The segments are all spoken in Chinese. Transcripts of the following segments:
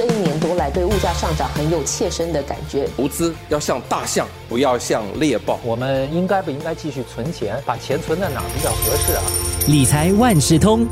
这一年多来对物价上涨很有切身的感觉。投资要像大象，不要像猎豹。我们应该不应该继续存钱？把钱存在哪比较合适啊？理财万事通。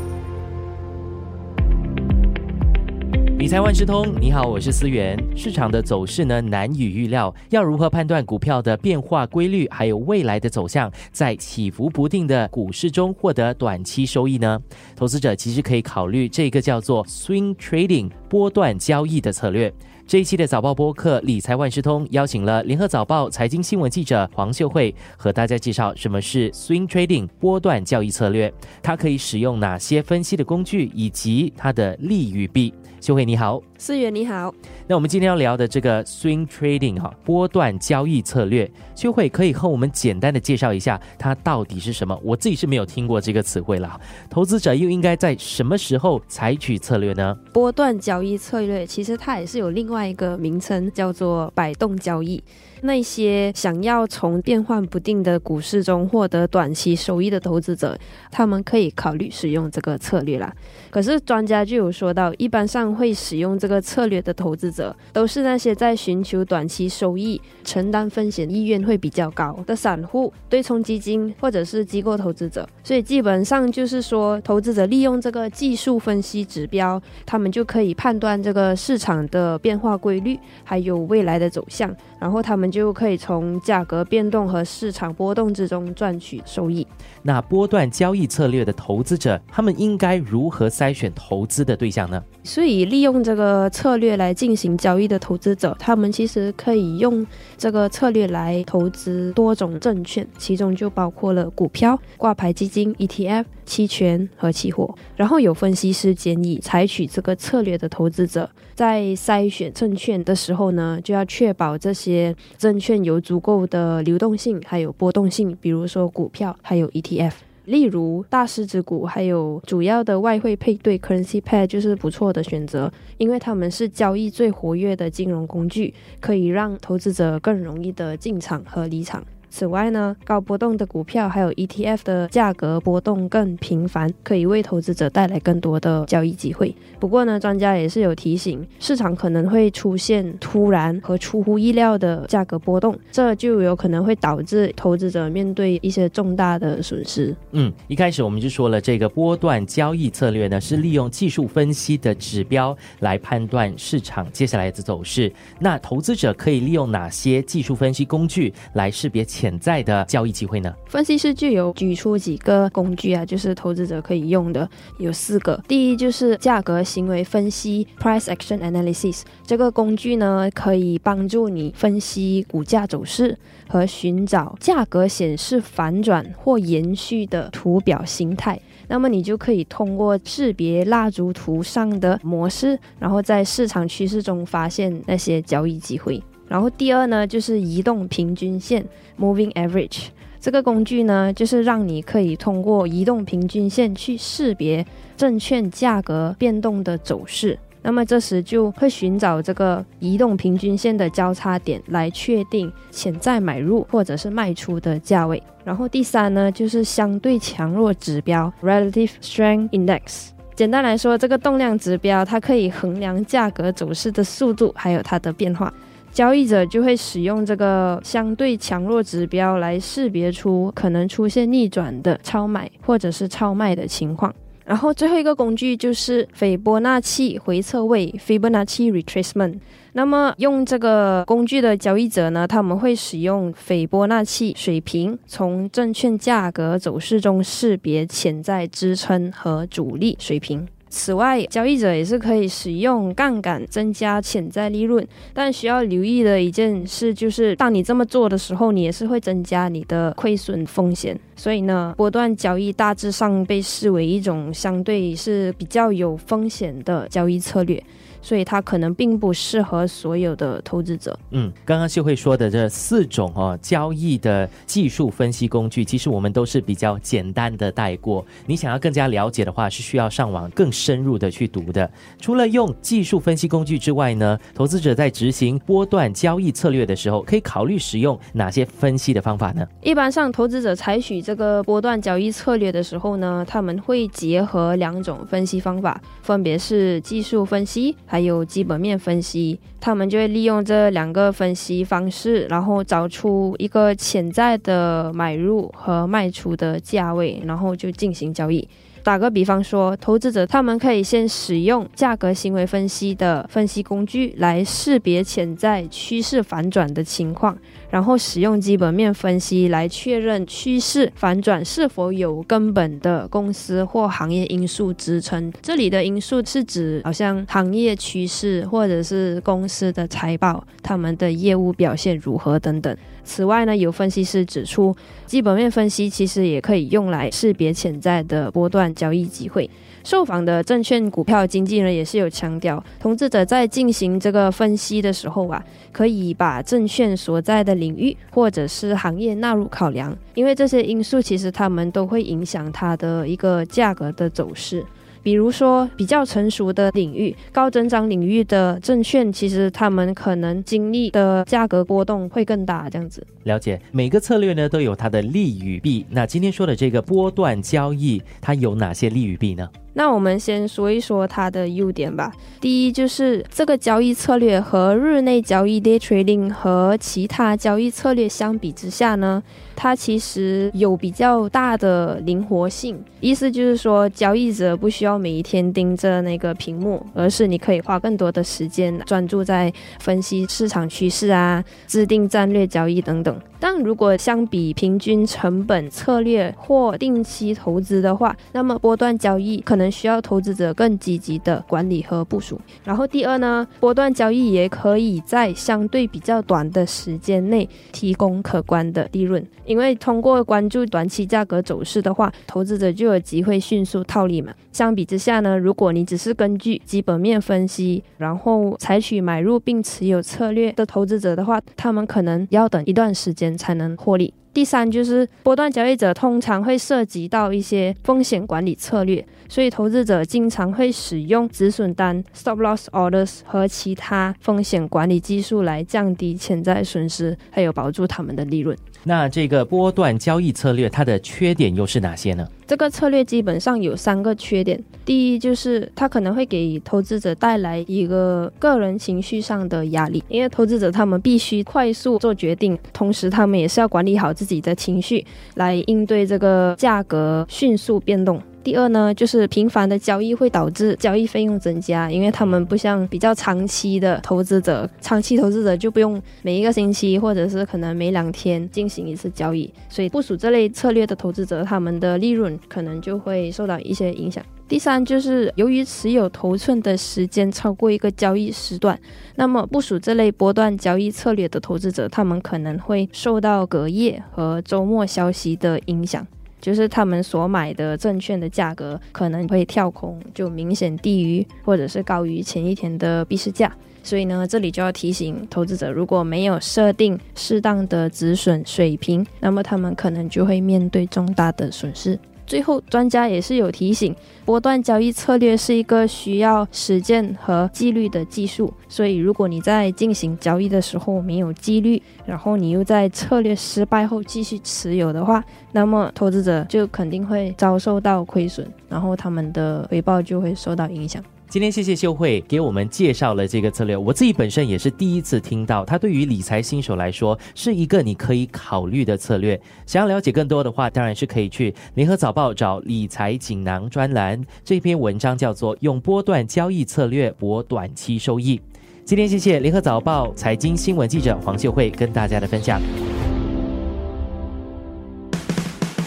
理财万事通，你好，我是思源。市场的走势呢难以预料，要如何判断股票的变化规律，还有未来的走向，在起伏不定的股市中获得短期收益呢？投资者其实可以考虑这个叫做 swing trading 波段交易的策略。这一期的早报播客理财万事通邀请了联合早报财经新闻记者黄秀慧，和大家介绍什么是 swing trading 波段交易策略，它可以使用哪些分析的工具，以及它的利与弊。秀慧你好，思源你好。那我们今天要聊的这个 swing trading 哈波段交易策略，秀慧可以和我们简单的介绍一下它到底是什么？我自己是没有听过这个词汇了。投资者又应该在什么时候采取策略呢？波段交易策略其实它也是有另外一个名称，叫做摆动交易。那些想要从变幻不定的股市中获得短期收益的投资者，他们可以考虑使用这个策略啦。可是专家就有说到，一般上会使用这个策略的投资者，都是那些在寻求短期收益、承担风险意愿会比较高的散户、对冲基金或者是机构投资者。所以基本上就是说，投资者利用这个技术分析指标，他们就可以判断这个市场的变化规律，还有未来的走向，然后他们就可以从价格变动和市场波动之中赚取收益。那波段交易策略的投资者，他们应该如何筛选投资的对象呢？所以，利用这个策略来进行交易的投资者，他们其实可以用这个策略来投资多种证券，其中就包括了股票、挂牌基金、ETF、期权和期货。然后，有分析师建议，采取这个策略的投资者，在筛选证券的时候呢，就要确保这些证券有足够的流动性，还有波动性，比如说股票，还有 ETF。例如大市值股，还有主要的外汇配对 （currency pair） 就是不错的选择，因为它们是交易最活跃的金融工具，可以让投资者更容易的进场和离场。此外呢，高波动的股票还有 ETF 的价格波动更频繁，可以为投资者带来更多的交易机会。不过呢，专家也是有提醒，市场可能会出现突然和出乎意料的价格波动，这就有可能会导致投资者面对一些重大的损失。嗯，一开始我们就说了，这个波段交易策略呢，是利用技术分析的指标来判断市场接下来的走势。那投资者可以利用哪些技术分析工具来识别？潜在的交易机会呢？分析师就有举出几个工具啊，就是投资者可以用的，有四个。第一就是价格行为分析 （Price Action Analysis），这个工具呢可以帮助你分析股价走势和寻找价格显示反转或延续的图表形态。那么你就可以通过识别蜡烛图上的模式，然后在市场趋势中发现那些交易机会。然后第二呢，就是移动平均线 （Moving Average） 这个工具呢，就是让你可以通过移动平均线去识别证券价格变动的走势。那么这时就会寻找这个移动平均线的交叉点，来确定潜在买入或者是卖出的价位。然后第三呢，就是相对强弱指标 （Relative Strength Index）。简单来说，这个动量指标它可以衡量价格走势的速度，还有它的变化。交易者就会使用这个相对强弱指标来识别出可能出现逆转的超买或者是超卖的情况。然后最后一个工具就是斐波那契回测位 （Fibonacci Retracement）。那么用这个工具的交易者呢，他们会使用斐波那契水平，从证券价格走势中识别潜在支撑和阻力水平。此外，交易者也是可以使用杠杆增加潜在利润，但需要留意的一件事就是，当你这么做的时候，你也是会增加你的亏损风险。所以呢，波段交易大致上被视为一种相对是比较有风险的交易策略。所以它可能并不适合所有的投资者。嗯，刚刚秀慧说的这四种哦交易的技术分析工具，其实我们都是比较简单的带过。你想要更加了解的话，是需要上网更深入的去读的。除了用技术分析工具之外呢，投资者在执行波段交易策略的时候，可以考虑使用哪些分析的方法呢？一般上，投资者采取这个波段交易策略的时候呢，他们会结合两种分析方法，分别是技术分析。还有基本面分析，他们就会利用这两个分析方式，然后找出一个潜在的买入和卖出的价位，然后就进行交易。打个比方说，投资者他们可以先使用价格行为分析的分析工具来识别潜在趋势反转的情况，然后使用基本面分析来确认趋势反转是否有根本的公司或行业因素支撑。这里的因素是指好像行业趋势或者是公司的财报、他们的业务表现如何等等。此外呢，有分析师指出，基本面分析其实也可以用来识别潜在的波段交易机会。受访的证券股票经纪人也是有强调，投资者在进行这个分析的时候啊，可以把证券所在的领域或者是行业纳入考量，因为这些因素其实他们都会影响它的一个价格的走势。比如说，比较成熟的领域、高增长领域的证券，其实他们可能经历的价格波动会更大。这样子，了解每个策略呢都有它的利与弊。那今天说的这个波段交易，它有哪些利与弊呢？那我们先说一说它的优点吧。第一就是这个交易策略和日内交易 （day trading） 和其他交易策略相比之下呢，它其实有比较大的灵活性。意思就是说，交易者不需要每一天盯着那个屏幕，而是你可以花更多的时间专注在分析市场趋势啊、制定战略交易等等。但如果相比平均成本策略或定期投资的话，那么波段交易可能需要投资者更积极的管理和部署。然后第二呢，波段交易也可以在相对比较短的时间内提供可观的利润，因为通过关注短期价格走势的话，投资者就有机会迅速套利嘛。相比之下呢，如果你只是根据基本面分析，然后采取买入并持有策略的投资者的话，他们可能要等一段时间。才能获利。第三就是波段交易者通常会涉及到一些风险管理策略，所以投资者经常会使用止损单 （stop loss orders） 和其他风险管理技术来降低潜在损失，还有保住他们的利润。那这个波段交易策略它的缺点又是哪些呢？这个策略基本上有三个缺点。第一就是它可能会给投资者带来一个个人情绪上的压力，因为投资者他们必须快速做决定，同时他们也是要管理好自己的情绪，来应对这个价格迅速变动。第二呢，就是频繁的交易会导致交易费用增加，因为他们不像比较长期的投资者，长期投资者就不用每一个星期或者是可能每两天进行一次交易，所以部署这类策略的投资者，他们的利润可能就会受到一些影响。第三就是由于持有头寸的时间超过一个交易时段，那么部署这类波段交易策略的投资者，他们可能会受到隔夜和周末消息的影响。就是他们所买的证券的价格可能会跳空，就明显低于或者是高于前一天的闭市价。所以呢，这里就要提醒投资者，如果没有设定适当的止损水平，那么他们可能就会面对重大的损失。最后，专家也是有提醒，波段交易策略是一个需要实践和纪律的技术。所以，如果你在进行交易的时候没有纪律，然后你又在策略失败后继续持有的话，那么投资者就肯定会遭受到亏损，然后他们的回报就会受到影响。今天谢谢秀慧给我们介绍了这个策略，我自己本身也是第一次听到，它对于理财新手来说是一个你可以考虑的策略。想要了解更多的话，当然是可以去联合早报找理财锦囊专栏，这篇文章叫做《用波段交易策略博短期收益》。今天谢谢联合早报财经新闻记者黄秀慧跟大家的分享。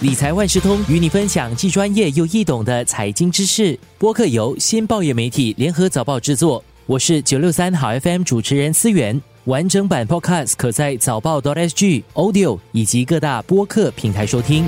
理财万事通与你分享既专业又易懂的财经知识。播客由新报业媒体联合早报制作。我是九六三好 FM 主持人思源。完整版 Podcast 可在早报 .sg Audio 以及各大播客平台收听。